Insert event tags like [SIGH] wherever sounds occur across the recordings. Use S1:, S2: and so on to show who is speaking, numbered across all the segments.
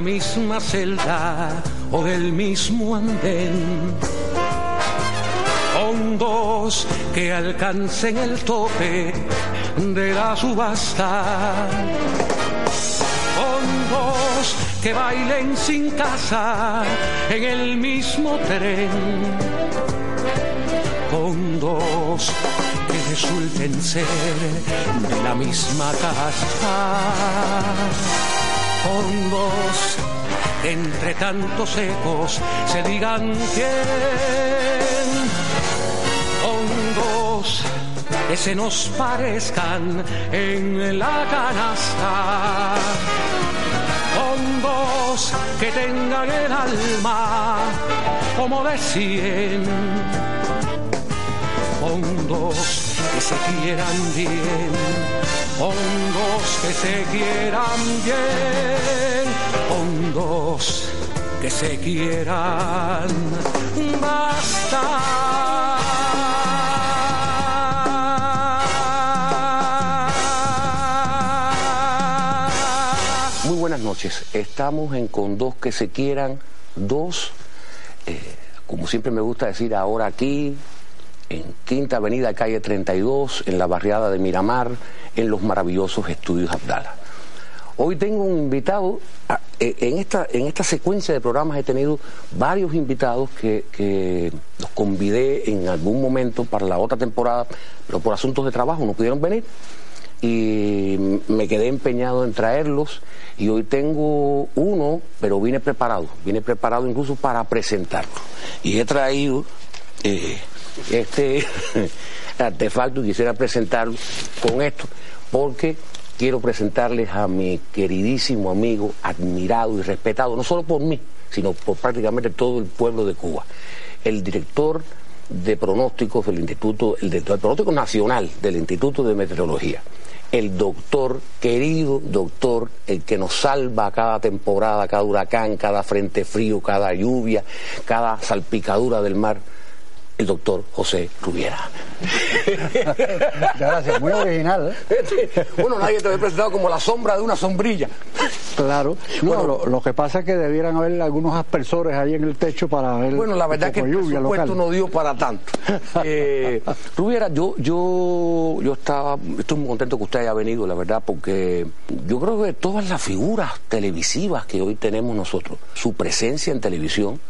S1: Misma celda o del mismo andén. Son dos que alcancen el tope de la subasta. Son dos que bailen sin casa en el mismo tren. Con dos que resulten ser de la misma casa. Con dos entre tantos ecos se digan quién. Con dos que se nos parezcan en la canasta. Con dos que tengan el alma como de cien. Con dos que se quieran bien. Con dos que se quieran bien. Con dos que se quieran. Basta.
S2: Muy buenas noches. Estamos en Con dos que se quieran, dos, eh, como siempre me gusta decir ahora aquí, en Quinta Avenida, calle 32, en la barriada de Miramar, en los maravillosos estudios Abdala. Hoy tengo un invitado, a- eh, en esta, en esta secuencia de programas he tenido varios invitados que, que los convidé en algún momento para la otra temporada, pero por asuntos de trabajo no pudieron venir y me quedé empeñado en traerlos y hoy tengo uno, pero vine preparado, vine preparado incluso para presentarlo. Y he traído eh, este [LAUGHS] artefacto y quisiera presentarlo con esto, porque quiero presentarles a mi queridísimo amigo, admirado y respetado, no solo por mí, sino por prácticamente todo el pueblo de Cuba, el director de pronósticos del Instituto, el director de pronóstico nacional del Instituto de Meteorología, el doctor, querido doctor, el que nos salva cada temporada, cada huracán, cada frente frío, cada lluvia, cada salpicadura del mar, el doctor José Rubiera. [LAUGHS]
S3: Muchas gracias, muy original. ¿eh?
S2: bueno, nadie te había presentado como la sombra de una sombrilla.
S3: Claro. No, lo, lo que pasa es que debieran haber algunos aspersores ahí en el techo para ver
S2: Bueno, la verdad
S3: un
S2: que el presupuesto
S3: local.
S2: no dio para tanto. [LAUGHS] Eh, Rubiera, yo, yo, yo estaba, estoy muy contento que usted haya venido, la verdad, porque yo creo que todas las figuras televisivas que hoy tenemos nosotros, su presencia en televisión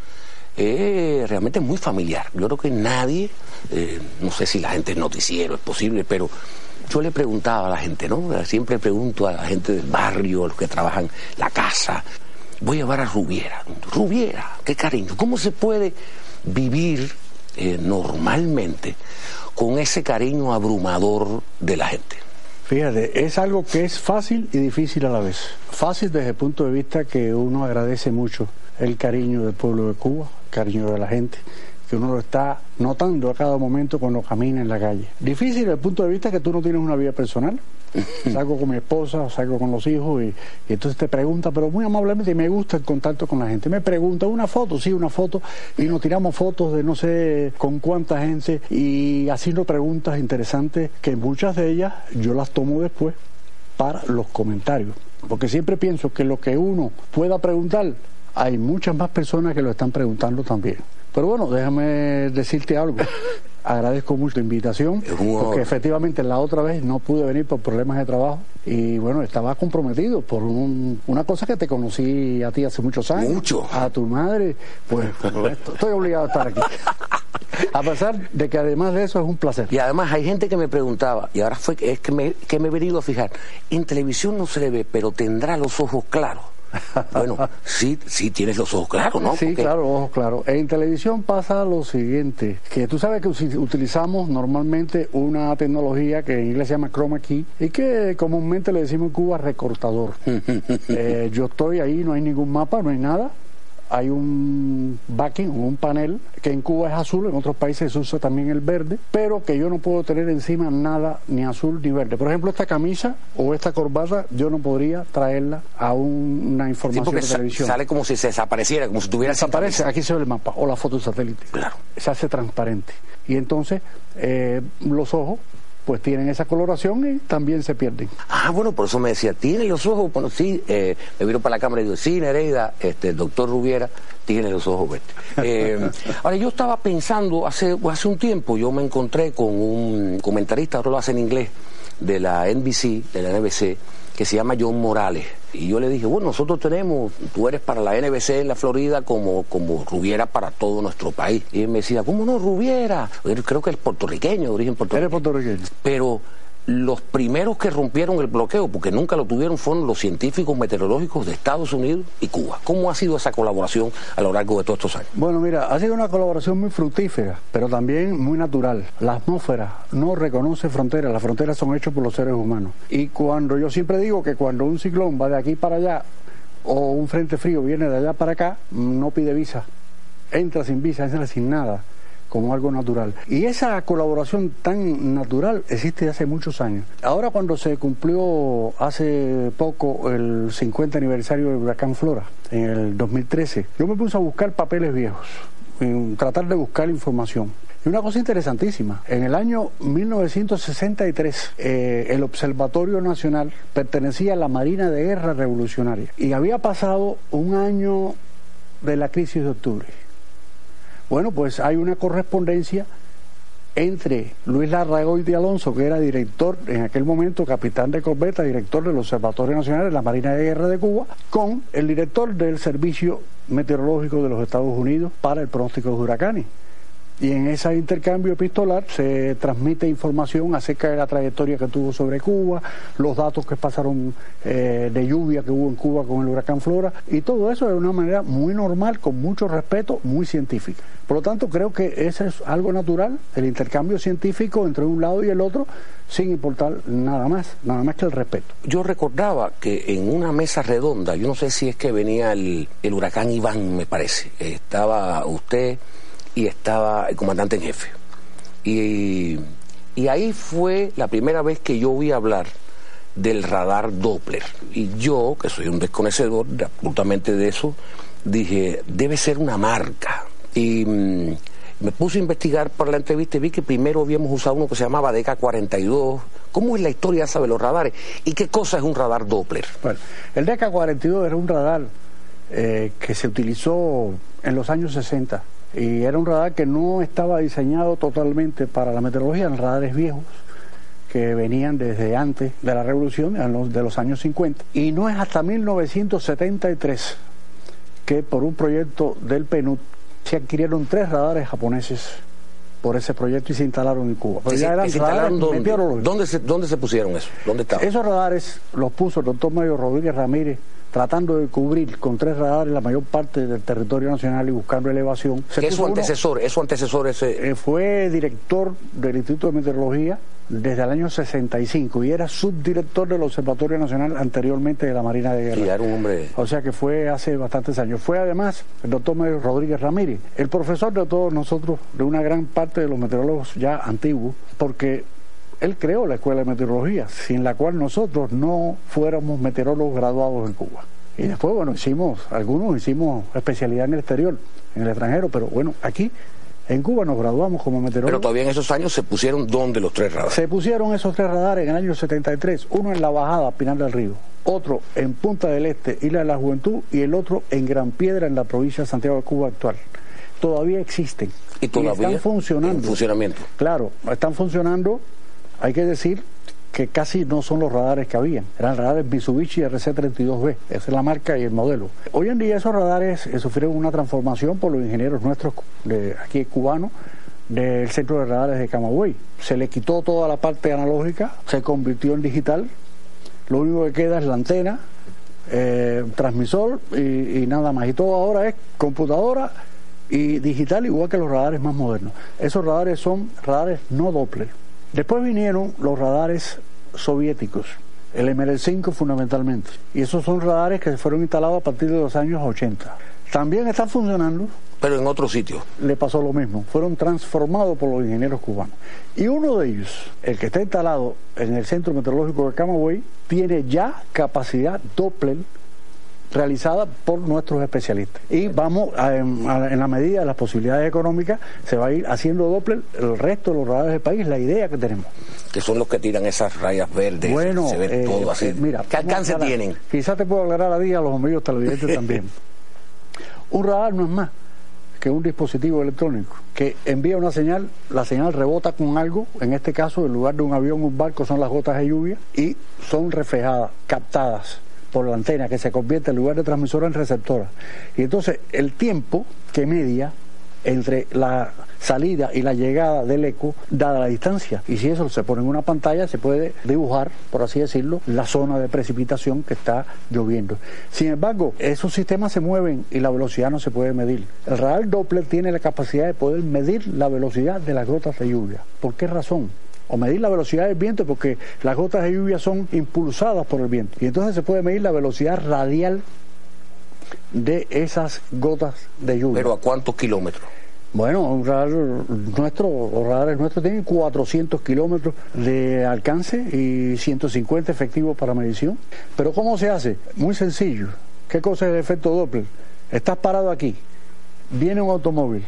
S2: es realmente muy familiar. Yo creo que nadie, eh, no sé si la gente es noticiero, es posible, pero yo le preguntaba a la gente, ¿no? Siempre pregunto a la gente del barrio, a los que trabajan la casa, voy a llevar a Rubiera. Rubiera, qué cariño. ¿Cómo se puede vivir eh, normalmente con ese cariño abrumador de la gente?
S3: Fíjate, es algo que es fácil y difícil a la vez. Fácil desde el punto de vista que uno agradece mucho el cariño del pueblo de Cuba, el cariño de la gente, que uno lo está notando a cada momento cuando camina en la calle. Difícil desde el punto de vista que tú no tienes una vida personal. [LAUGHS] Salgo con mi esposa, salgo con los hijos y, y entonces te pregunta, pero muy amablemente, y me gusta el contacto con la gente. Me pregunta, ¿una foto? Sí, una foto. Y nos tiramos fotos de no sé con cuánta gente y haciendo preguntas interesantes que muchas de ellas yo las tomo después para los comentarios. Porque siempre pienso que lo que uno pueda preguntar, hay muchas más personas que lo están preguntando también. Pero bueno, déjame decirte algo. [LAUGHS] Agradezco mucho la invitación, porque efectivamente la otra vez no pude venir por problemas de trabajo y bueno, estaba comprometido por un- una cosa que te conocí a ti hace muchos años.
S2: Mucho.
S3: A tu madre, pues [LAUGHS] estoy obligado a estar aquí. [LAUGHS] A pesar de que además de eso es un placer.
S2: Y además hay gente que me preguntaba, y ahora fue que es que me, que me he venido a fijar, en televisión no se le ve, pero tendrá los ojos claros. [LAUGHS] Bueno, sí, sí tienes los ojos claros, ¿no?
S3: Sí,
S2: Porque-
S3: claro, ojo, claro. En televisión pasa lo siguiente, que tú sabes que utilizamos normalmente una tecnología que en inglés se llama chroma key y que comúnmente le decimos en Cuba recortador. [LAUGHS] Eh, yo estoy ahí, no hay ningún mapa, no hay nada. Hay un backing, un panel que en Cuba es azul, en otros países se usa también el verde, pero que yo no puedo tener encima nada ni azul ni verde. Por ejemplo, esta camisa o esta corbata yo no podría traerla a un- una información de televisión.
S2: sale como si se desapareciera, como si tuviera
S3: Desaparece, aquí se ve el mapa o la foto satélite.
S2: Claro.
S3: Se hace transparente. Y entonces eh, los ojos pues tienen esa coloración y también se pierden.
S2: Ah, bueno, por eso me decía, tiene los ojos, bueno, sí, eh, me vino para la cámara y digo, sí, Nereida, este, el doctor Rubiera tiene los ojos verdes. Eh, [LAUGHS] ahora, yo estaba pensando, hace, hace un tiempo yo me encontré con un comentarista, ahora lo hace en inglés, de la NBC, de la NBC, que se llama John Morales. Y yo le dije, bueno, nosotros tenemos, tú eres para la NBC en la Florida como, como Rubiera para todo nuestro país. Y él me decía, ¿cómo no, Rubiera? creo que es puertorriqueño, de origen puertorriqueño.
S3: Eres puertorriqueño.
S2: Pero los primeros que rompieron el bloqueo, porque nunca lo tuvieron, fueron los científicos meteorológicos de Estados Unidos y Cuba. ¿Cómo ha sido esa colaboración a lo largo de todos estos años?
S3: Bueno, mira, ha sido una colaboración muy fructífera, pero también muy natural. La atmósfera no reconoce fronteras, las fronteras son hechas por los seres humanos. Y cuando yo siempre digo que cuando un ciclón va de aquí para allá o un frente frío viene de allá para acá, no pide visa. Entra sin visa, entra sin nada como algo natural. Y esa colaboración tan natural existe hace muchos años. Ahora cuando se cumplió hace poco el 50 aniversario del huracán Flora, en el 2013, yo me puse a buscar papeles viejos, en tratar de buscar información. Y una cosa interesantísima, en el año 1963 eh, el Observatorio Nacional pertenecía a la Marina de Guerra Revolucionaria y había pasado un año de la crisis de octubre. Bueno, pues hay una correspondencia entre Luis Larragoy de Alonso, que era director en aquel momento, capitán de corbeta, director del Observatorio Nacional de la Marina de Guerra de Cuba, con el director del Servicio Meteorológico de los Estados Unidos para el pronóstico de huracanes y en ese intercambio epistolar se transmite información acerca de la trayectoria que tuvo sobre Cuba, los datos que pasaron eh, de lluvia que hubo en Cuba con el huracán Flora, y todo eso de una manera muy normal, con mucho respeto, muy científica. Por lo tanto, creo que ese es algo natural, el intercambio científico entre un lado y el otro, sin importar nada más, nada más que el respeto.
S2: Yo recordaba que en una mesa redonda, yo no sé si es que venía el, el huracán Iván, me parece, estaba usted y estaba el comandante en jefe. Y, ahí fue la primera vez que yo oí hablar del radar Doppler. Y yo, que soy un desconocedor absolutamente de eso, dije, debe ser una marca. Y mm, me puse a investigar para la entrevista y vi que primero habíamos usado uno que se llamaba DK42. ¿Cómo es la historia esa de los radares? ¿Y qué cosa es un radar Doppler?
S3: Bueno, el DK42 era un radar eh, que se utilizó en los años 60 y era un radar que no estaba diseñado totalmente para la meteorología, eran radares viejos que venían desde antes de la revolución, de los años 50. Y no es hasta 1973 que por un proyecto del PNUD se adquirieron tres radares japoneses por ese proyecto y se instalaron en Cuba.
S2: Pero ya eran radares meteorológicos. ¿Dónde se, ¿Dónde se pusieron eso? ¿Dónde estaban?
S3: Esos radares los puso el doctor Mario Rodríguez Ramírez tratando de cubrir con tres radares la mayor parte del territorio nacional y buscando elevación.
S2: ¿Qué es su antecesor? ¿Es su antecesor ese?
S3: Eh, fue director del Instituto de Meteorología desde el año 65 y era subdirector del Observatorio Nacional anteriormente de la Marina de Guerra.
S2: Y era un hombre.
S3: O sea que fue hace bastantes años. Fue además el doctor Rodríguez Ramírez, el profesor de todos nosotros, de una gran parte de los meteorólogos ya antiguos, porque él creó la Escuela de Meteorología, sin la cual nosotros no fuéramos meteorólogos graduados en Cuba. Y después, bueno, hicimos, algunos hicimos especialidad en el exterior, en el extranjero, pero bueno, aquí en Cuba nos graduamos como meteorólogos.
S2: Pero todavía en esos años se pusieron ¿dónde los tres radares?
S3: Se pusieron esos tres radares en el año 73, uno en la bajada Pinal del Río, otro en Punta del Este, Isla de la Juventud, y el otro en Gran Piedra, en la provincia de Santiago de Cuba actual. Todavía existen.
S2: Y todavía
S3: están funcionando.
S2: En funcionamiento.
S3: Claro, están funcionando hay que decir que casi no son los radares que habían, eran radares Mitsubishi RC32B, esa es la marca y el modelo. Hoy en día esos radares eh, sufrieron una transformación por los ingenieros nuestros de aquí cubanos del centro de radares de Camagüey. Se le quitó toda la parte analógica, se convirtió en digital, lo único que queda es la antena, eh, transmisor y, y nada más. Y todo ahora es computadora y digital igual que los radares más modernos. Esos radares son radares no Doppler Después vinieron los radares soviéticos, el ML5 fundamentalmente, y esos son radares que fueron instalados a partir de los años 80. También están funcionando.
S2: Pero en otro sitio.
S3: Le pasó lo mismo, fueron transformados por los ingenieros cubanos. Y uno de ellos, el que está instalado en el Centro Meteorológico de Camagüey, tiene ya capacidad Doppler realizada por nuestros especialistas. Y vamos, en la medida de las posibilidades económicas, se va a ir haciendo Doppler el resto de los radares del país, la idea que tenemos.
S2: Que son los que tiran esas rayas verdes,
S3: bueno,
S2: se ve
S3: eh,
S2: todo así.
S3: eh, mira,
S2: ¿Qué alcance
S3: a hablar-
S2: tienen?
S3: Quizás te puedo aclarar a y a los amigos televidentes [LAUGHS] también. Un radar no es más que un dispositivo electrónico que envía una señal, la señal rebota con algo, en este caso en lugar de un avión, un barco son las gotas de lluvia y son reflejadas, captadas por la antena que se convierte en lugar de transmisora en receptora. Y entonces el tiempo que media entre la salida y la llegada del eco, dada la distancia. Y si eso se pone en una pantalla, se puede dibujar, por así decirlo, la zona de precipitación que está lloviendo. Sin embargo, esos sistemas se mueven y la velocidad no se puede medir. El radar Doppler tiene la capacidad de poder medir la velocidad de las gotas de lluvia. ¿Por qué razón? O medir la velocidad del viento porque las gotas de lluvia son impulsadas por el viento y entonces se puede medir la velocidad radial de esas gotas de lluvia.
S2: Pero ¿a cuántos kilómetros?
S3: Bueno, un radar nuestro, los radares nuestros tienen 400 kilómetros de alcance y 150 efectivos para medición. Pero ¿cómo se hace? Muy sencillo. ¿Qué cosa es el efecto Doppler? Estás parado aquí, viene un automóvil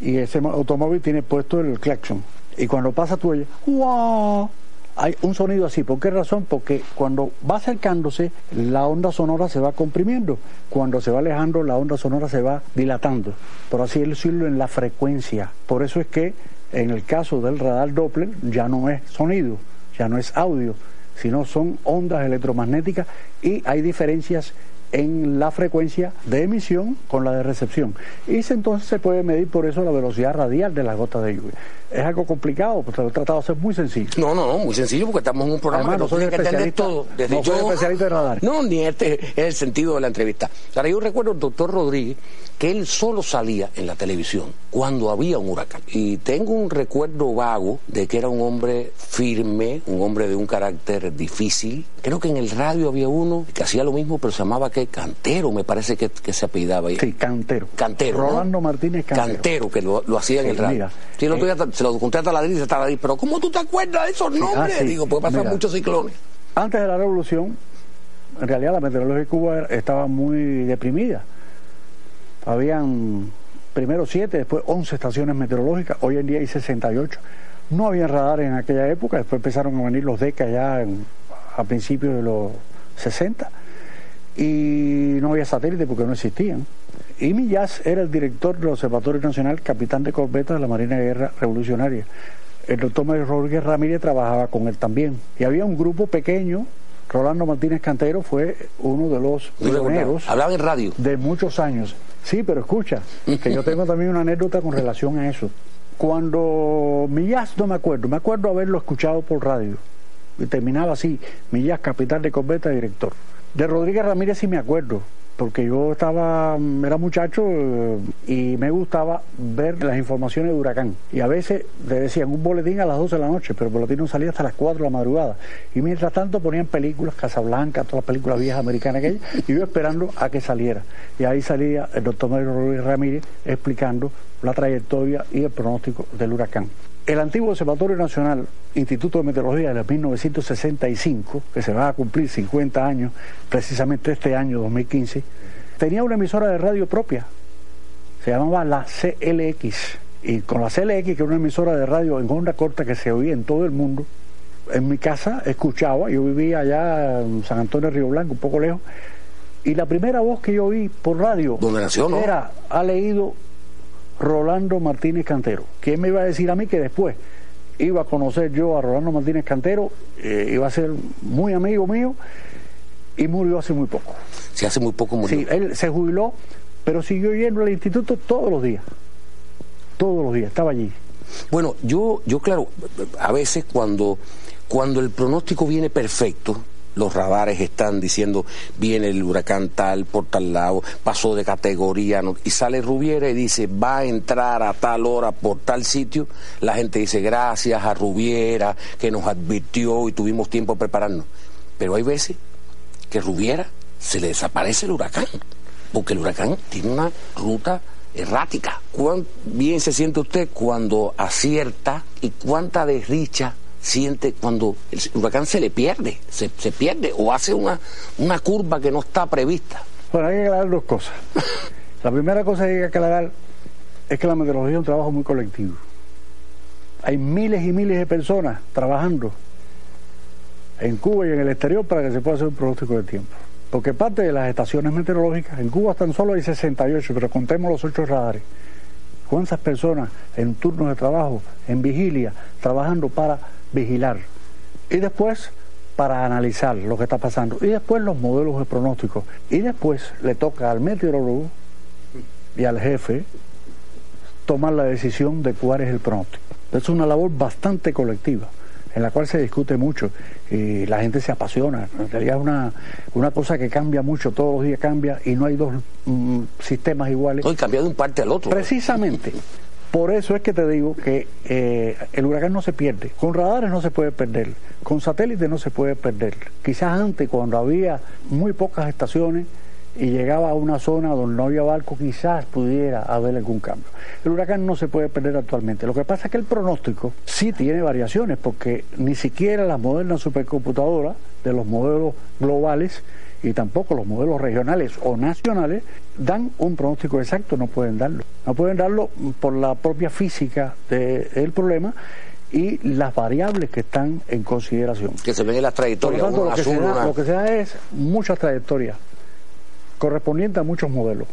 S3: y ese automóvil tiene puesto el claxon. Y cuando pasa tú oyes, ¡guau! Hay un sonido así. ¿Por qué razón? Porque cuando va acercándose, la onda sonora se va comprimiendo. Cuando se va alejando, la onda sonora se va dilatando. Por así decirlo, en la frecuencia. Por eso es que en el caso del radar Doppler ya no es sonido, ya no es audio, sino son ondas electromagnéticas y hay diferencias en la frecuencia de emisión con la de recepción. Y se- entonces se puede medir por eso la velocidad radial de las gotas de lluvia. Es algo complicado, pues lo he tratado de hacer muy sencillo.
S2: No, no, no, muy sencillo porque estamos en un programa
S3: Además,
S2: que
S3: no
S2: nos
S3: soy
S2: tiene que entender
S3: especialista-
S2: todo. Desde
S3: no soy
S2: yo-
S3: especialista de radar.
S2: No, ni este es el sentido de la entrevista. Ahora, yo recuerdo al doctor Rodríguez que él solo salía en la televisión cuando había un huracán. Y tengo un recuerdo vago de que era un hombre firme, un hombre de un carácter difícil. Creo que en el radio había uno que hacía lo mismo, pero se llamaba que Cantero, me parece que, que se apellidaba ahí.
S3: Sí, Cantero.
S2: Cantero. ¿no?
S3: Rolando Martínez Cantero.
S2: que lo, lo hacía en el radio.
S3: mira,
S2: sí, otro
S3: eh,
S2: día se lo conté a Taladriz, Taladriz, pero ¿cómo tú te acuerdas de esos nombres?
S3: ah, sí,
S2: Digo, puede pasar
S3: mira.
S2: muchos ciclones.
S3: Antes de la revolución, en realidad la meteorología de Cuba estaba muy deprimida. Habían primero siete, después 11 estaciones meteorológicas, hoy en día hay 68. No había radares en aquella época, después empezaron a venir los DECA ya en- a principios de los 60 y no había satélite porque no existían. Y Millás era el director del Observatorio Nacional, capitán de corbeta de la Marina de Guerra Revolucionaria. El doctor Mario Rodríguez Ramírez trabajaba con él también. Y había un grupo pequeño, Rolando Martínez Cantero fue uno de los pioneros
S2: Hablaba en radio.
S3: de muchos años. Sí, pero escucha, que yo tengo también una anécdota con relación a eso. Cuando Millás, no me acuerdo, me acuerdo haberlo escuchado por radio. Y terminaba así, Millás, capitán de corbeta, director. De Rodríguez Ramírez sí me acuerdo, porque yo estaba, mm, era muchacho eh, y me gustaba ver las informaciones de huracán. Y a veces le decían un boletín a las 12 de la noche, pero el boletín no salía hasta las 4 de la madrugada. Y mientras tanto ponían películas, Casablanca, todas las películas viejas americanas aquellas, y yo esperando a que saliera. Y ahí salía el doctor Mario Rodríguez Ramírez explicando la trayectoria y el pronóstico del huracán. El antiguo Observatorio Nacional, Instituto de Meteorología de 1965, que se va a cumplir 50 años, precisamente este año 2015, tenía una emisora de radio propia, se llamaba la CLX. Y con la CLX, que era una emisora de radio en onda corta que se oía en todo el mundo, en mi casa escuchaba, yo vivía allá en San Antonio de Río Blanco, un poco lejos, y la primera voz que yo oí por radio
S2: ¿Dónde nació, no?
S3: era, ha leído Rolando Martínez Cantero. ¿Quién me iba a decir a mí que después iba a conocer yo a Rolando Martínez Cantero? eh, iba a ser muy amigo mío y murió hace muy poco.
S2: Si hace muy poco murió.
S3: Sí, él se jubiló, pero siguió yendo al instituto todos los días. Todos los días, estaba allí.
S2: Bueno, yo, yo claro, a veces cuando, cuando el pronóstico viene perfecto, los radares están diciendo viene el huracán tal por tal lado, pasó de categoría, y sale Rubiera y dice va a entrar a tal hora por tal sitio, la gente dice gracias a Rubiera que nos advirtió y tuvimos tiempo a prepararnos. Pero hay veces que Rubiera se le desaparece el huracán, porque el huracán tiene una ruta errática. ¿Cuán bien se siente usted cuando acierta y cuánta desdicha siente cuando el huracán se le pierde, se, se pierde o hace una, una curva que no está prevista?
S3: Bueno, hay que aclarar dos cosas. La primera cosa que hay que aclarar es que la meteorología es un trabajo muy colectivo. Hay miles y miles de personas trabajando en Cuba y en el exterior para que se pueda hacer un pronóstico de tiempo. Porque parte de las estaciones meteorológicas, en Cuba tan solo hay 68, pero contemos los ocho radares. ¿Cuántas personas en turnos de trabajo, en vigilia, trabajando para vigilar? Y después para analizar lo que está pasando. Y después los modelos de pronóstico. Y después le toca al meteorólogo y al jefe tomar la decisión de cuál es el pronóstico. Es una labor bastante colectiva en la cual se discute mucho y la gente se apasiona. En realidad es una, una cosa que cambia mucho, todos los días cambia y no hay dos mm, sistemas iguales.
S2: No, cambia de un parte al otro.
S3: Precisamente. Por eso es que te digo que eh, el huracán no se pierde. Con radares no se puede perder. Con satélites no se puede perder. Quizás antes, cuando había muy pocas estaciones, y llegaba a una zona donde no había barco, quizás pudiera haber algún cambio. El huracán no se puede perder actualmente. Lo que pasa es que el pronóstico sí tiene variaciones, porque ni siquiera las modernas supercomputadoras de los modelos globales y tampoco los modelos regionales o nacionales dan un pronóstico exacto, no pueden darlo. No pueden darlo por la propia física del problema y las variables que están en consideración.
S2: Que se ven en las trayectorias.
S3: Por lo, tanto, lo que se da es muchas trayectorias correspondiente a muchos modelos.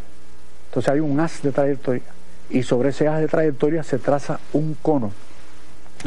S3: Entonces hay un haz de trayectoria y sobre ese haz de trayectoria se traza un cono.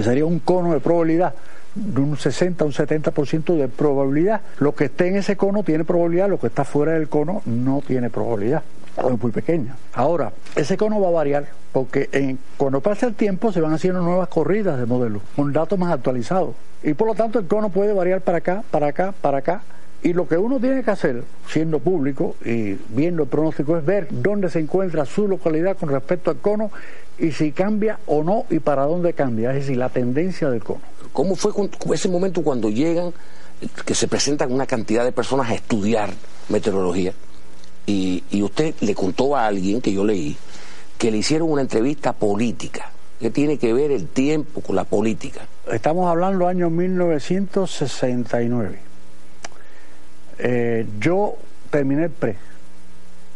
S3: Sería un cono de probabilidad de un 60 un 70% de probabilidad. Lo que esté en ese cono tiene probabilidad, lo que está fuera del cono no tiene probabilidad. es muy pequeña. Ahora, ese cono va a variar porque en, cuando pasa el tiempo se van haciendo nuevas corridas de modelos con datos más actualizados. Y por lo tanto el cono puede variar para acá, para acá, para acá y lo que uno tiene que hacer, siendo público y viendo el pronóstico, es ver dónde se encuentra su localidad con respecto al cono y si cambia o no y para dónde cambia, es decir, la tendencia del cono.
S2: ¿Cómo fue ese momento cuando llegan, que se presentan una cantidad de personas a estudiar meteorología? Y, usted le contó a alguien que yo leí que le hicieron una entrevista política. ¿Qué tiene que ver el tiempo con la política?
S3: Estamos hablando año 1969. Eh, yo terminé el pre.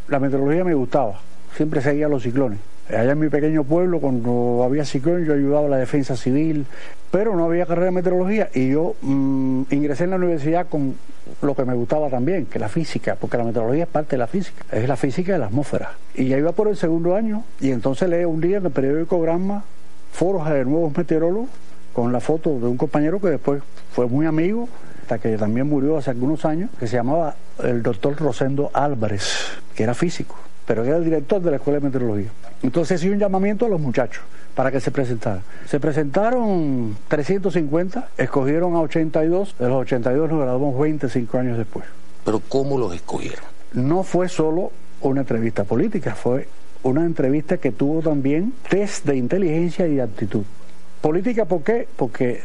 S3: La meteorología me gustaba, siempre seguía los ciclones. Allá en mi pequeño pueblo, cuando había ciclones, yo ayudaba a la defensa civil, pero no había carrera de meteorología y yo mm, ingresé en la universidad con lo que me gustaba también, que la física, porque la meteorología es parte de la física, es la física de la atmósfera. Y ya iba por el segundo año y entonces leí un día en el periódico Gramma foros de nuevos meteorólogos con la foto de un compañero que después fue muy amigo que también murió hace algunos años, que se llamaba el doctor Rosendo Álvarez, que era físico, pero era el director de la Escuela de Meteorología. Entonces hizo un llamamiento a los muchachos para que se presentaran. Se presentaron 350, escogieron a 82, de los 82 nos graduamos 25 años después.
S2: ¿Pero cómo los escogieron?
S3: No fue solo una entrevista política, fue una entrevista que tuvo también test de inteligencia y de aptitud. Política, ¿por qué? Porque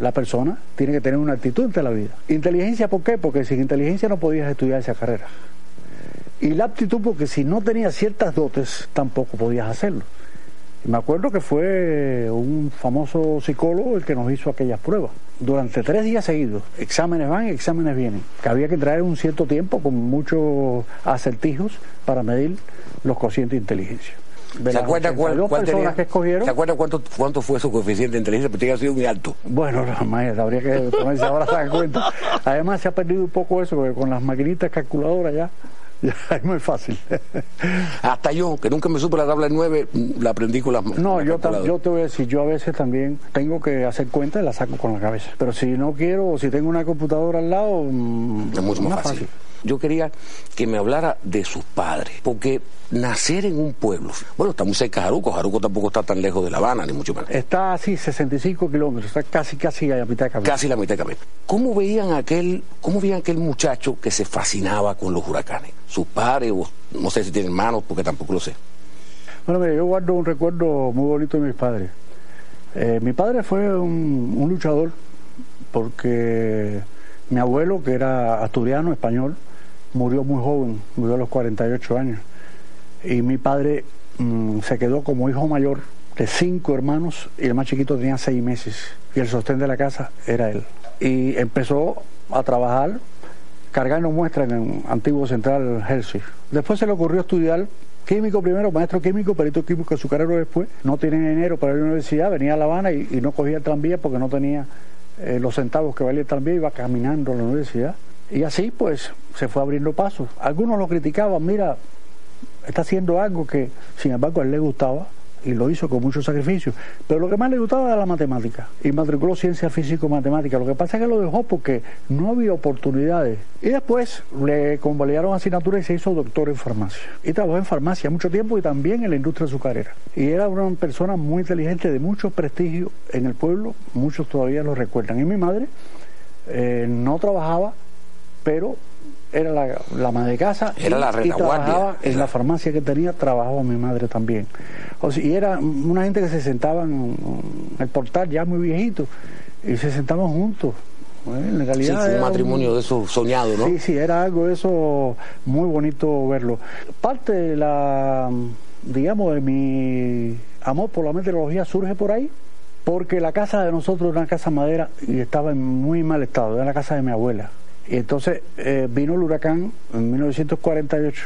S3: la persona tiene que tener una actitud ante la vida. Inteligencia, ¿por qué? Porque sin inteligencia no podías estudiar esa carrera. Y la aptitud, porque si no tenías ciertas dotes, tampoco podías hacerlo. Y me acuerdo que fue un famoso psicólogo el que nos hizo aquellas pruebas. Durante tres días seguidos, exámenes van y exámenes vienen. Que había que traer un cierto tiempo con muchos acertijos para medir los cocientes de inteligencia.
S2: ¿Se acuerda, cuál, que escogieron? ¿Se acuerda cuánto, cuánto fue su coeficiente de inteligencia? Porque ha sido muy alto.
S3: Bueno, habría que ponerse ahora se dan cuenta. [LAUGHS] Además, se ha perdido un poco eso, porque con las maquinitas calculadoras ya [LAUGHS] es muy fácil.
S2: Hasta yo, que nunca me supe la tabla de 9, la aprendí con las manos.
S3: No, yo, yo te voy a decir, yo a veces también tengo que hacer cuenta y la saco con la cabeza. Pero si no quiero, o si tengo una computadora al lado,
S2: mm, es mucho más, fácil. Yo quería que me hablara de sus padres, porque nacer en un pueblo, bueno, está muy cerca de Jaruco, Jaruco tampoco está tan lejos de La Habana, ni mucho menos.
S3: Está así, 65 kilómetros, está casi, casi a la mitad de camino.
S2: Casi la mitad de camino. ¿Cómo veían aquel, cómo veían aquel muchacho que se fascinaba con los huracanes? Sus padres, o no sé si tienen hermanos, porque tampoco lo sé.
S3: Bueno, mire, yo guardo un recuerdo muy bonito de mis padres. Eh, mi padre fue un luchador porque mi abuelo, que era asturiano, español, murió muy joven, murió a los 48 años. Y mi padre mm, se quedó como hijo mayor de cinco hermanos y el más chiquito tenía seis meses. Y el sostén de la casa era él. Y empezó a trabajar cargando muestras en el antiguo central Hershey. Después se le ocurrió estudiar químico primero, maestro químico, perito químico azucarero después. No tenía dinero para ir a la universidad, venía a La Habana y, no cogía el tranvía porque no tenía eh, los centavos que valía el tranvía, iba caminando a la universidad. Y así pues se fue abriendo pasos. Algunos lo criticaban, mira, está haciendo algo que sin embargo a él le gustaba y lo hizo con mucho sacrificio. Pero lo que más le gustaba era la matemática. Y matriculó ciencia físico-matemática. Lo que pasa es que lo dejó porque no había oportunidades. Y después le convalidaron asignatura y se hizo doctor en farmacia. Y trabajó en farmacia mucho tiempo y también en la industria azucarera. Y era una persona muy inteligente, de mucho prestigio en el pueblo. Muchos todavía lo recuerdan. Y mi madre eh, no trabajaba, pero era la, la madre de casa
S2: era y, la
S3: trabajaba en la farmacia que tenía, trabajaba mi madre también. O sea, y era una gente que se sentaba en el portal ya muy viejito y se sentaban juntos. En realidad
S2: sí, fue un matrimonio de eso soñado, ¿no?
S3: Sí, sí, era algo de eso muy bonito verlo. Parte de la, digamos, de mi amor por la meteorología surge por ahí, porque la casa de nosotros era una casa madera y estaba en muy mal estado, era la casa de mi abuela. Y entonces eh, vino el huracán en 1948,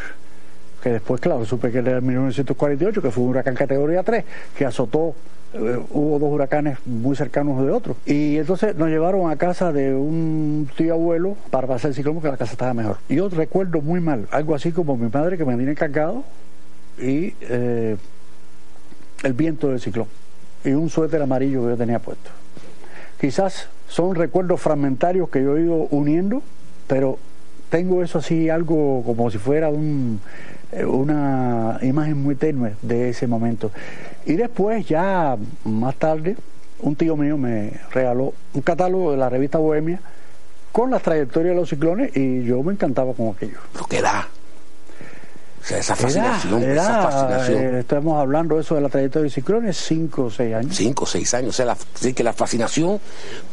S3: que después, claro, supe que era en 1948, que fue un huracán categoría 3, que azotó eh, hubo dos huracanes muy cercanos de otros. Y entonces nos llevaron a casa de un tío abuelo para pasar el ciclón porque la casa estaba mejor. Y yo recuerdo muy mal, algo así como mi padre que me tenía encargado y eh, el viento del ciclón y un suéter amarillo que yo tenía puesto. Quizás son recuerdos fragmentarios que yo he ido uniendo, pero tengo eso así, algo como si fuera un, eh, una imagen muy tenue de ese momento. Y después, ya más tarde, un tío mío me regaló un catálogo de la revista Bohemia con las trayectorias de los ciclones y yo me encantaba con aquello.
S2: Lo da esa fascinación, esa fascinación.
S3: Eh, estamos hablando eso de la trayectoria de ciclones, cinco o seis años.
S2: Cinco o seis años. O sea, la, que la fascinación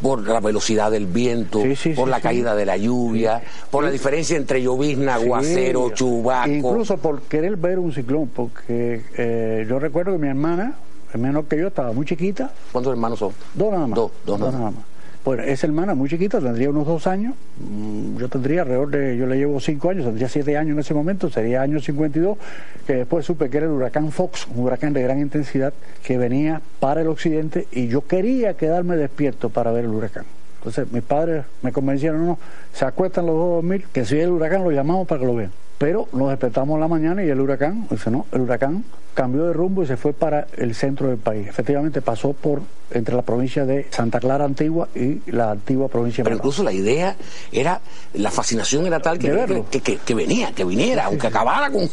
S2: por la velocidad del viento, por la caída de la lluvia, por la diferencia entre llovizna, aguacero, chubaco.
S3: Incluso por querer ver un ciclón, porque eh, yo recuerdo que mi hermana, menor que yo, estaba muy chiquita.
S2: ¿Cuántos hermanos son?
S3: Dos nada más.
S2: Dos, dos, nada más.
S3: Bueno, esa hermana muy chiquita, tendría unos dos años, mm, yo tendría alrededor de, yo le llevo cinco años, tendría siete años en ese momento, sería año 52, que después supe que era el huracán Fox, un huracán de gran intensidad que venía para el occidente y yo quería quedarme despierto para ver el huracán. Entonces mis padres me convencieron, no, se acuestan los dos a dormir, que si hay el huracán lo llamamos para que lo vean. Pero nos despertamos en la mañana y el huracán, dice no, el huracán cambió de rumbo y se fue para el centro del país. Efectivamente pasó por entre la provincia de Santa Clara Antigua y la antigua provincia de
S2: Pero incluso la idea era, la fascinación era tal que, que, que, venía, que viniera, aunque acabara con...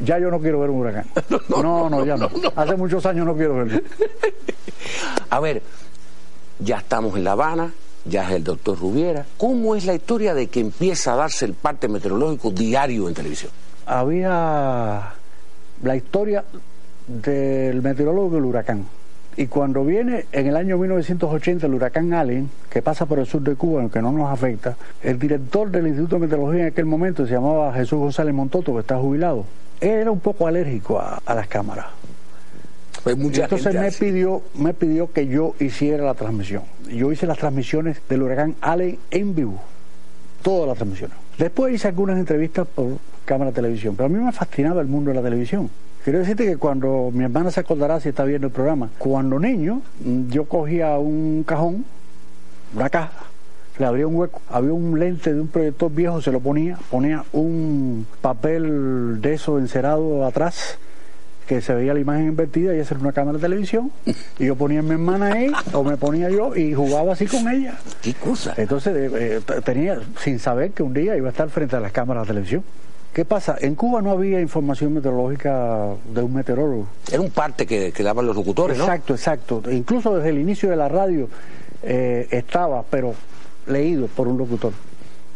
S3: ya yo no quiero ver un huracán. [LAUGHS] no, no, ya no. Hace muchos años no quiero verlo. [LAUGHS]
S2: A ver, ya estamos en La Habana, ya es el doctor Rubiera. ¿Cómo es la historia de que empieza a darse el parte meteorológico diario en televisión?
S3: Había la historia del meteorólogo del huracán. Y cuando viene en el año 1980 el huracán Allen, que pasa por el sur de Cuba, aunque no nos afecta, el director del Instituto de Meteorología en aquel momento se llamaba Jesús González Montoto, que está jubilado. Él era un poco alérgico a las cámaras pues entonces me pidió, me pidió que yo hiciera la transmisión. Yo hice las transmisiones del huracán Allen en vivo, todas las transmisiones. Después hice algunas entrevistas por cámara de televisión, pero a mí me fascinaba el mundo de la televisión. Quiero decirte que cuando mi hermana se acordará si está viendo el programa, cuando niño yo cogía un cajón, una caja, le abría un hueco, había un lente de un proyector viejo, se lo ponía, ponía un papel de eso encerado atrás que se veía la imagen invertida y esa era una cámara de televisión y yo ponía a mi hermana ahí o me ponía yo y jugaba así con ella.
S2: ¿Qué cosa?
S3: Entonces eh, eh, tenía, sin saber que un día iba a estar frente a las cámaras de televisión. ¿Qué pasa? En Cuba no había información meteorológica de un meteorólogo.
S2: Era un parte que, que daban los locutores,
S3: ¿no? Exacto, exacto. Incluso desde el inicio de la radio eh, estaba, pero leído por un locutor.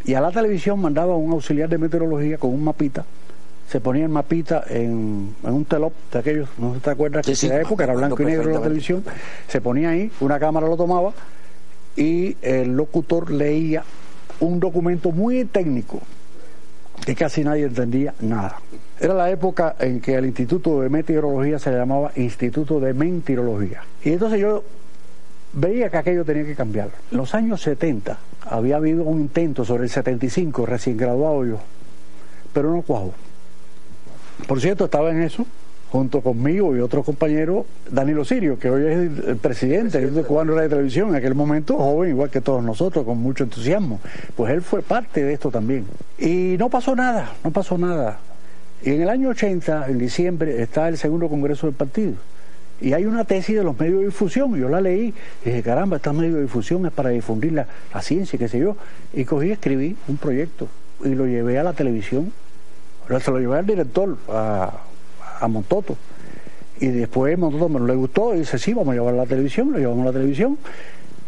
S3: Y a la televisión mandaba un auxiliar de meteorología con un mapita se ponía el mapita en, un telop de aquellos, no te acuerdas que en la época era blanco y negro la televisión, se ponía ahí, una cámara lo tomaba y el locutor leía un documento muy técnico que casi nadie entendía nada. Era la época en que el Instituto de Meteorología se llamaba Instituto de Mentirología. Y entonces yo veía que aquello tenía que cambiar. En los años 70 había habido un intento sobre el 75, recién graduado yo, pero no cuajo. Por cierto, estaba en eso, junto conmigo y otro compañero, Danilo Sirio, que hoy es el presidente de Cubano de la Televisión, en aquel momento joven, igual que todos nosotros, con mucho entusiasmo. Pues él fue parte de esto también. Y no pasó nada, no pasó nada. Y en el año 80, en diciembre, está el segundo congreso del partido. Y hay una tesis de los medios de difusión, yo la leí, y dije, caramba, estos medios de difusión es para difundir la, la ciencia, qué sé yo. Y cogí y escribí un proyecto y lo llevé a la televisión. Se lo llevé al director, a, Montoto. Y después Montoto me le gustó y dice, sí, vamos a llevarlo a la televisión, lo llevamos a la televisión.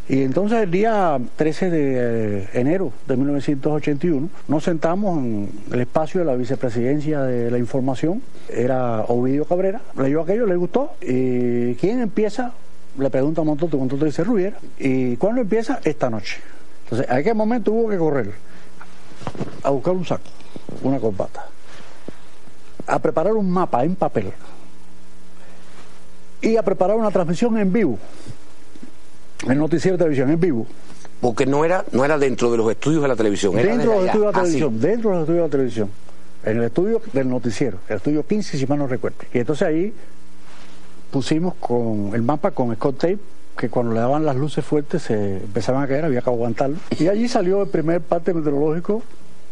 S3: Y entonces el día 13 de enero de 1981 nos sentamos en el espacio de la vicepresidencia de la información, era Ovidio Cabrera, leyó aquello, le gustó, y ¿quién empieza? Le pregunta a Montoto, Montoto dice Rubiera, ¿y cuándo empieza? Esta noche. Entonces, ¿a qué momento hubo que correr? A buscar un saco, una corbata, a preparar un mapa en papel y a preparar una transmisión en vivo el noticiero de televisión en vivo.
S2: Porque no era, no era dentro de los estudios de la televisión. Era
S3: dentro de los estudios de la
S2: Ah, sí.
S3: televisión, dentro de los estudios de la televisión. En el estudio del noticiero, el estudio 15, si mal no recuerdo. Y entonces ahí pusimos con el mapa con Scott Tape, que cuando le daban las luces fuertes se empezaban a caer, había que aguantarlo. Y allí salió el primer parte meteorológico,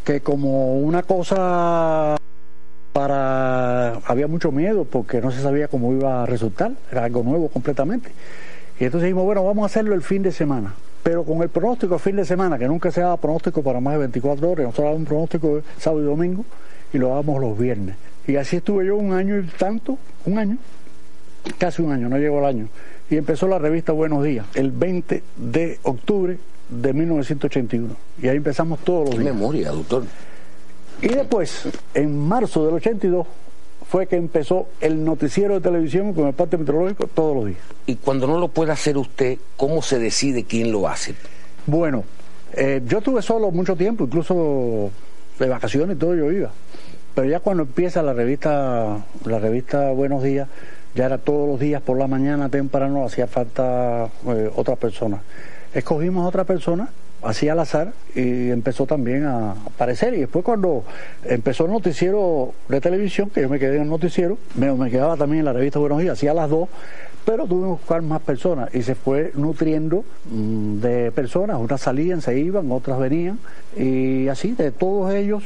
S3: que como una cosa para había mucho miedo porque no se sabía cómo iba a resultar, era algo nuevo completamente. Y entonces dijimos, bueno, vamos a hacerlo el fin de semana. Pero con el pronóstico el fin de semana, que nunca se daba pronóstico para más de 24 horas, nosotros dábamos un pronóstico sábado y domingo y lo dábamos los viernes. Y así estuve yo un año y tanto, un año, casi un año, no llegó el año. Y empezó la revista Buenos Días, el 20 de octubre de 1981. Y ahí empezamos todos los
S2: Qué
S3: días.
S2: memoria, doctor.
S3: Y después, en marzo del 82, fue que empezó el noticiero de televisión con el parte meteorológico todos los días.
S2: Y cuando no lo puede hacer usted, ¿cómo se decide quién lo hace?
S3: Bueno, eh, yo estuve solo mucho tiempo, incluso de vacaciones y todo yo iba. Pero ya cuando empieza la revista, la revista Buenos Días, ya era todos los días por la mañana temprano, hacía falta eh, otra persona. Escogimos otra persona, así al azar, y empezó también a aparecer. Y después cuando empezó el noticiero de televisión, que yo me quedé en el noticiero, me, me quedaba también en la revista Buenos Días, hacía las dos, pero tuvimos que buscar más personas y se fue nutriendo mm, de personas, unas salían, se iban, otras venían, y así de todos ellos,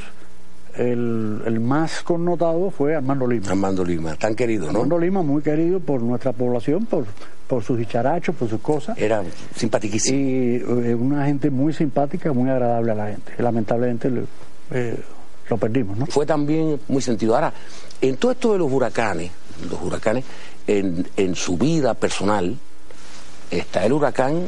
S3: el, el más connotado fue Armando Lima.
S2: Armando Lima, tan querido, ¿no?
S3: Armando Lima, muy querido por nuestra población, por, por sus dicharachos, por sus cosas.
S2: Era simpaticísimo.
S3: Y eh, una gente muy simpática, muy agradable a la gente. Lamentablemente le- eh, lo perdimos, ¿no?
S2: Fue también muy sentido. Ahora, en todo esto de los huracanes, los huracanes, en, en su vida personal, está el huracán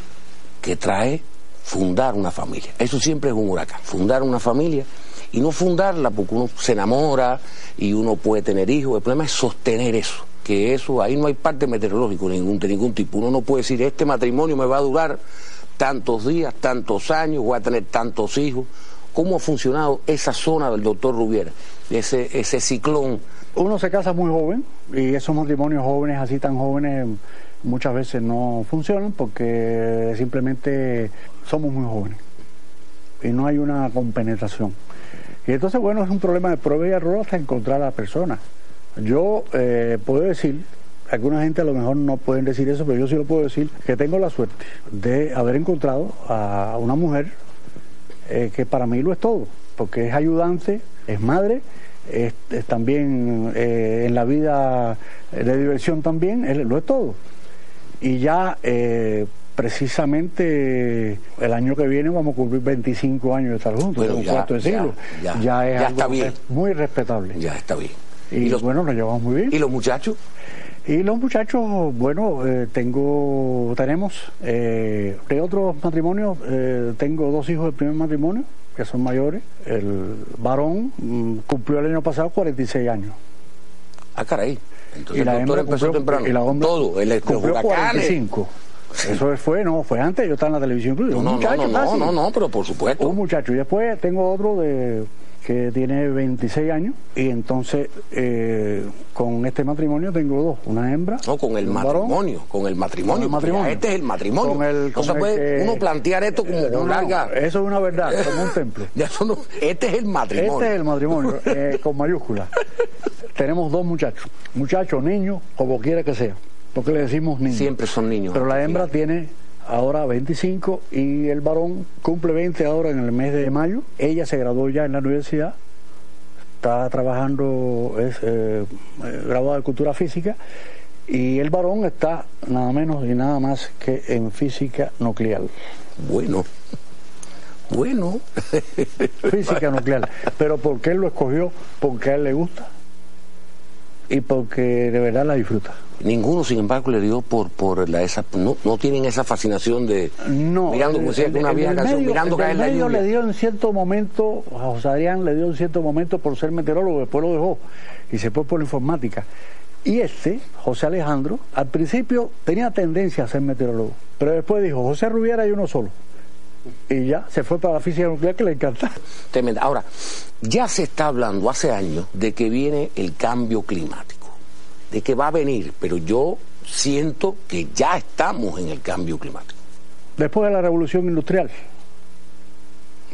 S2: que trae fundar una familia. Eso siempre es un huracán, fundar una familia y no fundarla porque uno se enamora y uno puede tener hijos. El problema es sostener eso, que eso, ahí no hay parte meteorológico ningún, de ningún tipo. Uno no puede decir, este matrimonio me va a durar tantos días, tantos años, voy a tener tantos hijos. ¿Cómo ha funcionado esa zona del doctor Rubiera, ese, ese ciclón?
S3: Uno se casa muy joven y esos matrimonios jóvenes, así tan jóvenes, muchas veces no funcionan porque simplemente somos muy jóvenes y no hay una compenetración. Y entonces, bueno, es un problema de prueba y error hasta encontrar a la persona. Yo eh, puedo decir, alguna gente a lo mejor no pueden decir eso, pero yo sí lo puedo decir, que tengo la suerte de haber encontrado a una mujer eh, que para mí lo es todo, porque es ayudante, es madre, es, es también eh, en la vida de diversión también, es- lo es todo. Y ya eh, precisamente el año que viene vamos a cumplir 25 años de estar juntos,
S2: Bueno,
S3: un
S2: ya,
S3: cuarto de
S2: ya,
S3: siglo.
S2: ya,
S3: es algo
S2: está bien.
S3: muy respetable.
S2: Ya está bien.
S3: Y,
S2: ¿Y los,
S3: bueno, nos llevamos muy bien.
S2: ¿y los muchachos?
S3: Y los muchachos, bueno, eh, tengo, tenemos eh, de otros matrimonios, eh, tengo dos hijos del primer matrimonio, que son mayores. El varón mm, cumplió el año pasado 46 años.
S2: Ah, caray. Entonces
S3: y la
S2: el doctor empezó
S3: cumplió-
S2: temprano.
S3: y la hembra
S2: Todo, el, los
S3: cumplió
S2: huracanes.
S3: 45. Eso fue, no, fue antes, yo estaba en la televisión.
S2: No,
S3: un
S2: no, no,
S3: muchacho
S2: no, no, no, pero por supuesto.
S3: Un muchacho. Y después tengo otro de que tiene 26 años y entonces eh, con este matrimonio tengo dos, una hembra.
S2: No, con el matrimonio, con el matrimonio. Este es el matrimonio. Con el, no se puede uno plantear esto como eh, larga.
S3: eso es una verdad, [LAUGHS] como un templo.
S2: este es el matrimonio.
S3: Este es el matrimonio, eh, con mayúsculas. [LAUGHS] Tenemos dos muchachos, muchachos, niños, como quiera que sea, porque le decimos niños.
S2: Siempre son niños.
S3: Pero la hembra tiene ahora 25 y el varón cumple 20 ahora en el mes de mayo. Ella se graduó ya en la universidad, está trabajando, es eh, eh, graduada de cultura física y el varón está nada menos y nada más que en física nuclear.
S2: Bueno. Bueno.
S3: Física nuclear. Pero ¿por qué él lo escogió? Porque a él le gusta y porque de verdad la disfruta.
S2: Ninguno, sin embargo, le dio por por la esa no, no tienen esa fascinación de
S3: no,
S2: mirando como decía una vieja canción, mirando
S3: caer la lluvia. le dio en cierto momento, a José Adrián le dio en cierto momento por ser meteorólogo, después lo dejó y se fue por la informática. Y este, José Alejandro, al principio tenía tendencia a ser meteorólogo, pero después dijo, José Rubiera hay uno solo. Y ya se fue para la física nuclear que le encanta.
S2: Tremenda. Ahora, ya se está hablando hace años de que viene el cambio climático de que va a venir, pero yo siento que ya estamos en el cambio climático.
S3: Después de la revolución industrial,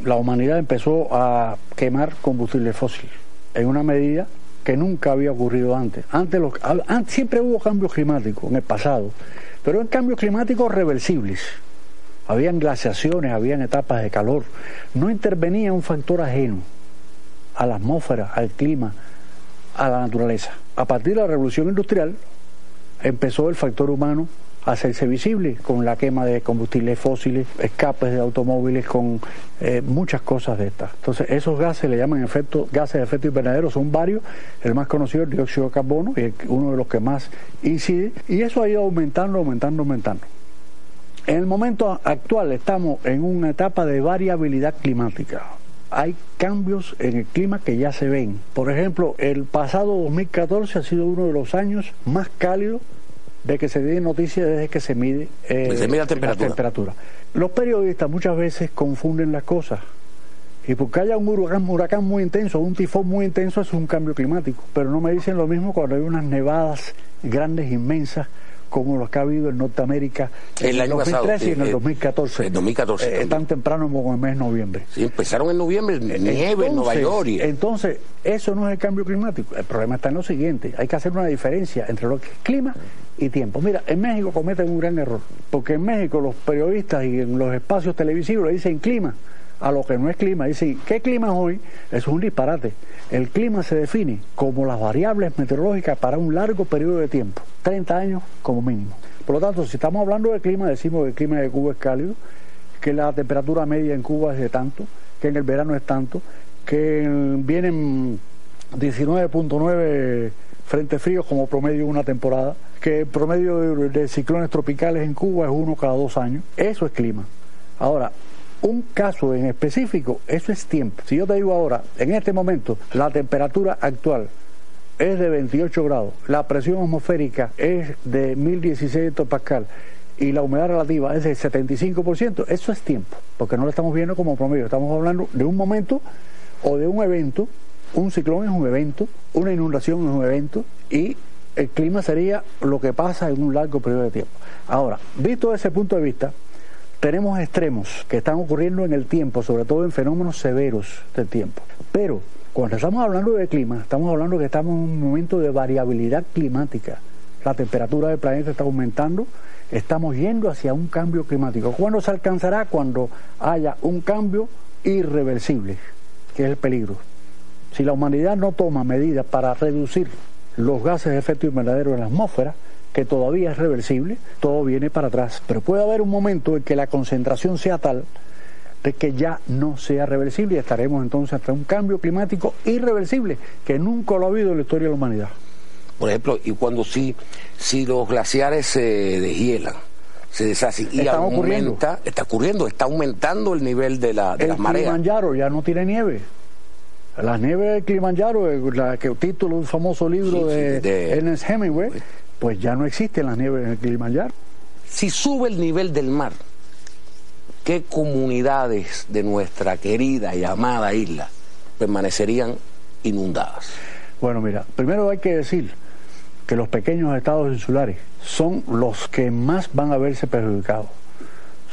S3: la humanidad empezó a quemar combustible fósil en una medida que nunca había ocurrido antes. Antes, siempre hubo cambios climáticos en el pasado, pero en cambios climáticos reversibles. Habían glaciaciones, habían etapas de calor. No intervenía un factor ajeno a la atmósfera, al clima, a la naturaleza. A partir de la revolución industrial empezó el factor humano a hacerse visible con la quema de combustibles fósiles, escapes de automóviles, con eh, muchas cosas de estas. Entonces, esos gases le llaman efecto, gases de efecto invernadero, son varios. El más conocido es el dióxido de carbono, y uno de los que más incide, y eso ha ido aumentando, aumentando, aumentando. En el momento actual estamos en una etapa de variabilidad climática hay cambios en el clima que ya se ven. Por ejemplo, el pasado 2014 ha sido uno de los años más cálidos de que se tiene noticia desde que se mide,
S2: eh, la, temperatura.
S3: Los periodistas muchas veces confunden las cosas. Y porque haya un huracán, un huracán muy intenso, un tifón muy intenso, es un cambio climático. Pero no me dicen lo mismo cuando hay unas nevadas grandes, inmensas, como los que ha habido en Norteamérica
S2: en el, año
S3: 2013 y en el 2014.
S2: En 2014.
S3: Eh, tan temprano como en el mes de noviembre.
S2: Sí, empezaron en noviembre, nieve en Nueva York.
S3: Entonces, eso no es el cambio climático. El problema está en lo siguiente: hay que hacer una diferencia entre lo que es clima y tiempo. Mira, en México cometen un gran error, porque en México los periodistas y en los espacios televisivos le dicen clima a lo que no es clima. Dicen, ¿qué clima es hoy? Es un disparate. El clima se define como las variables meteorológicas para un largo periodo de tiempo, 30 años como mínimo. Por lo tanto, si estamos hablando de clima, decimos que el clima de Cuba es cálido, que la temperatura media en Cuba es de tanto, que en el verano es tanto, que vienen 19.9 frentes fríos como promedio una temporada, que el promedio de ciclones tropicales en Cuba es uno cada dos años. Eso es clima. Ahora, un caso en específico, eso es tiempo. Si yo te digo ahora, en este momento, la temperatura actual es de 28 grados, la presión atmosférica es de 1016 hectopascal y la humedad relativa es del 75%, eso es tiempo, porque no lo estamos viendo como promedio, estamos hablando de un momento o de un evento, un ciclón es un evento, una inundación es un evento y el clima sería lo que pasa en un largo periodo de tiempo. Ahora, visto ese punto de vista, tenemos extremos que están ocurriendo en el tiempo, sobre todo en fenómenos severos del tiempo. Pero cuando estamos hablando de clima, estamos hablando que estamos en un momento de variabilidad climática. La temperatura del planeta está aumentando, estamos yendo hacia un cambio climático. ¿Cuándo se alcanzará? Cuando haya un cambio irreversible, que es el peligro. Si la humanidad no toma medidas para reducir los gases de efecto invernadero en la atmósfera, que todavía es reversible, todo viene para atrás. Pero puede haber un momento en que la concentración sea tal de que ya no sea reversible y estaremos entonces ante un cambio climático irreversible que nunca lo ha habido en la historia de la humanidad.
S2: Por ejemplo, y cuando si, si los glaciares se deshielan, se deshacen y está aumenta, está ocurriendo, está aumentando el nivel de, la, de las mareas.
S3: El Kilimanjaro ya no tiene nieve. La nieve del Kilimanjaro, la que título de un famoso libro de, de, Ernest Hemingway, pues ya no existen las nieves en el Kilimanjaro.
S2: Si sube el nivel del mar, ¿qué comunidades de nuestra querida y amada isla permanecerían inundadas.
S3: Bueno, mira, primero hay que decir que los pequeños estados insulares son los que más van a verse perjudicados.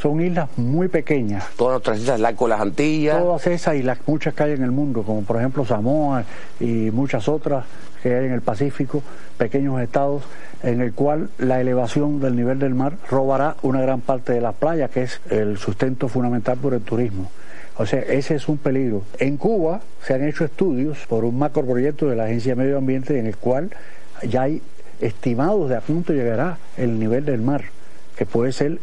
S3: Son islas muy pequeñas.
S2: Todas nuestras islas, el arco de las Antillas.
S3: Todas esas y las muchas que hay en el mundo, como por ejemplo Samoa y muchas otras que hay en el Pacífico, pequeños estados en el cual la elevación del nivel del mar robará una gran parte de las playas, que es el sustento fundamental por el turismo. O sea, ese es un peligro. En Cuba se han hecho estudios por un macroproyecto de la Agencia de Medio Ambiente en el cual ya hay estimados de a punto llegará el nivel del mar, que puede ser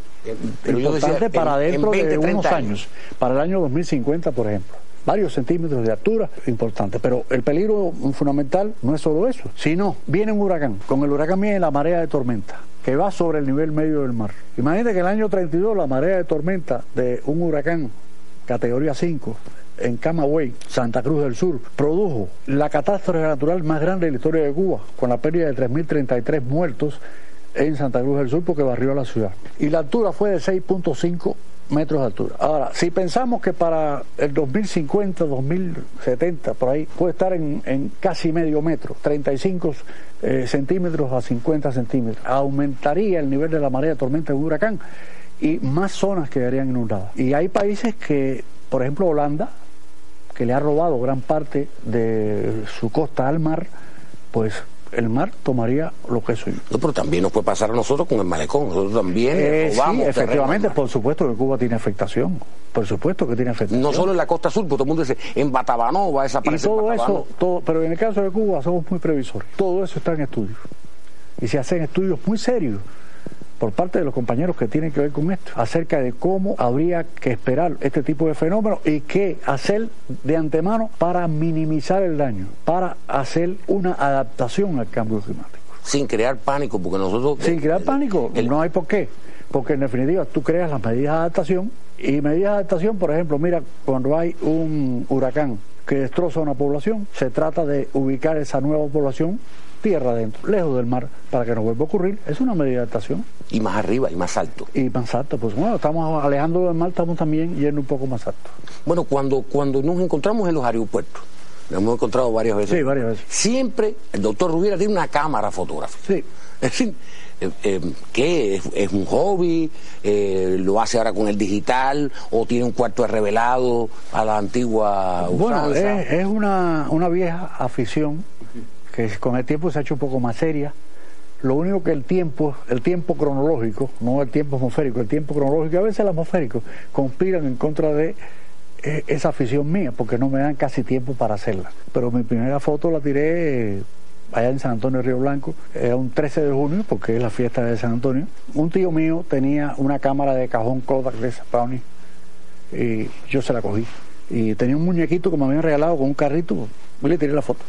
S3: importante para dentro de unos años, para el año 2050, por ejemplo varios centímetros de altura, importante. Pero el peligro fundamental no es solo eso, sino viene un huracán. Con el huracán viene la marea de tormenta que va sobre el nivel medio del mar. Imagínate que el año 32 la marea de tormenta de un huracán categoría 5 en Camagüey, Santa Cruz del Sur, produjo la catástrofe natural más grande de la historia de Cuba, con la pérdida de 3.033 muertos en Santa Cruz del Sur porque barrió la ciudad. Y la altura fue de 6.5 metros de altura. Ahora, si pensamos que para el 2050, 2070, por ahí, puede estar en, casi medio metro, 35 eh, centímetros a 50 centímetros, aumentaría el nivel de la marea de tormenta de un huracán y más zonas quedarían inundadas. Y hay países que, por ejemplo, Holanda, que le ha robado gran parte de su costa al mar, pues el mar tomaría lo que es suyo.
S2: No, pero también nos puede pasar a nosotros con el malecón. Nosotros también
S3: eh, Sí, efectivamente, por supuesto que Cuba tiene afectación. Por supuesto que tiene afectación.
S2: No solo en la costa sur, porque todo el mundo dice, en Batabanó va a desaparecer.
S3: Y todo eso, todo, pero en el caso de Cuba somos muy previsores. Todo eso está en estudio. Y se hacen estudios muy serios por parte de los compañeros que tienen que ver con esto, acerca de cómo habría que esperar este tipo de fenómenos y qué hacer de antemano para minimizar el daño, para hacer una adaptación al cambio climático.
S2: Sin crear pánico, porque nosotros...
S3: Sin crear pánico, no hay por qué. Porque en definitiva tú creas las medidas de adaptación y medidas de adaptación, por ejemplo, mira, cuando hay un huracán que destroza una población, se trata de ubicar esa nueva población tierra adentro, lejos del mar, para que no vuelva a ocurrir. Es una medida de adaptación.
S2: Y más arriba, y más alto.
S3: Y más alto, pues bueno, estamos alejando del mar, estamos también yendo un poco más alto.
S2: Bueno, cuando, cuando nos encontramos en los aeropuertos, nos hemos encontrado varias veces.
S3: Sí, varias veces.
S2: Siempre el doctor Rubiera tiene una cámara fotográfica.
S3: Sí.
S2: Es decir, eh, eh, ¿qué? ¿Es, un hobby? Eh, ¿Lo hace ahora con el digital? ¿O tiene un cuarto de revelado a la antigua
S3: Bueno, es, es una, una vieja afición que con el tiempo se ha hecho un poco más seria. Lo único que el tiempo, el tiempo cronológico, no el tiempo atmosférico, el tiempo cronológico, a veces el atmosférico, conspiran en contra de eh, esa afición mía, porque no me dan casi tiempo para hacerla. Pero mi primera foto la tiré allá en San Antonio Río Blanco, era un 13 de junio, porque es la fiesta de San Antonio. Un tío mío tenía una cámara de cajón Kodak de esa Brownie, y yo se la cogí. Y tenía un muñequito que me habían regalado con un carrito, y le tiré la foto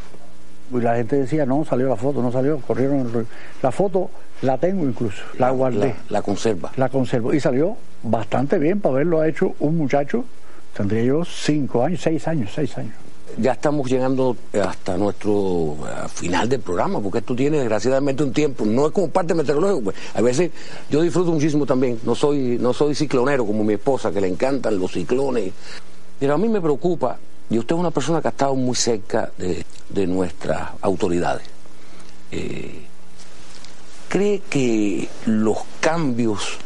S3: y la gente decía, no, salió la foto, no salió, corrieron. La foto la tengo incluso, la guardé.
S2: La, conserva.
S3: La conservo. Y salió bastante bien para haberlo hecho un muchacho, tendría yo cinco años, seis años, seis años.
S2: Ya estamos llegando hasta nuestro eh, final del programa, porque esto tiene desgraciadamente un tiempo, no es como parte meteorológico, pues. a veces yo disfruto muchísimo también, no soy, no soy ciclonero como mi esposa, que le encantan los ciclones, pero a mí me preocupa y usted es una persona que ha estado muy cerca de, nuestras autoridades. Eh, ¿Cree que los cambios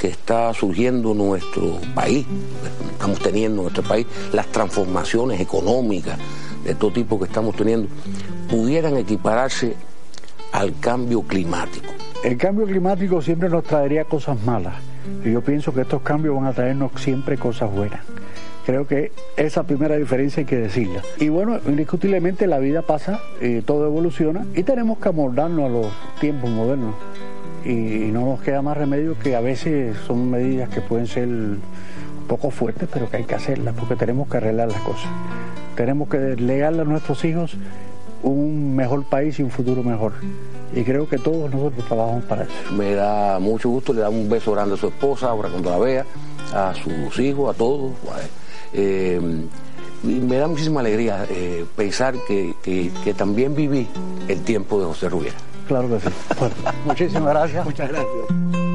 S2: que está surgiendo en nuestro país, estamos teniendo en nuestro país, las transformaciones económicas de todo tipo que estamos teniendo, pudieran equipararse al cambio climático?
S3: El cambio climático siempre nos traería cosas malas. Y yo pienso que estos cambios van a traernos siempre cosas buenas. Creo que esa primera diferencia hay que decirla. Y bueno, indiscutiblemente la vida pasa, y todo evoluciona y tenemos que amoldarnos a los tiempos modernos. Y no nos queda más remedio que a veces son medidas que pueden ser un poco fuertes, pero que hay que hacerlas porque tenemos que arreglar las cosas. Tenemos que legarle a nuestros hijos un mejor país y un futuro mejor. Y creo que todos nosotros trabajamos para eso.
S2: Me da mucho gusto, le damos un beso grande a su esposa, ahora cuando la vea, a sus hijos, a todos. Eh, me da muchísima alegría eh, pensar que, también viví el tiempo de José Rubiera.
S3: Claro que sí. muchísimas gracias.
S2: Muchas gracias.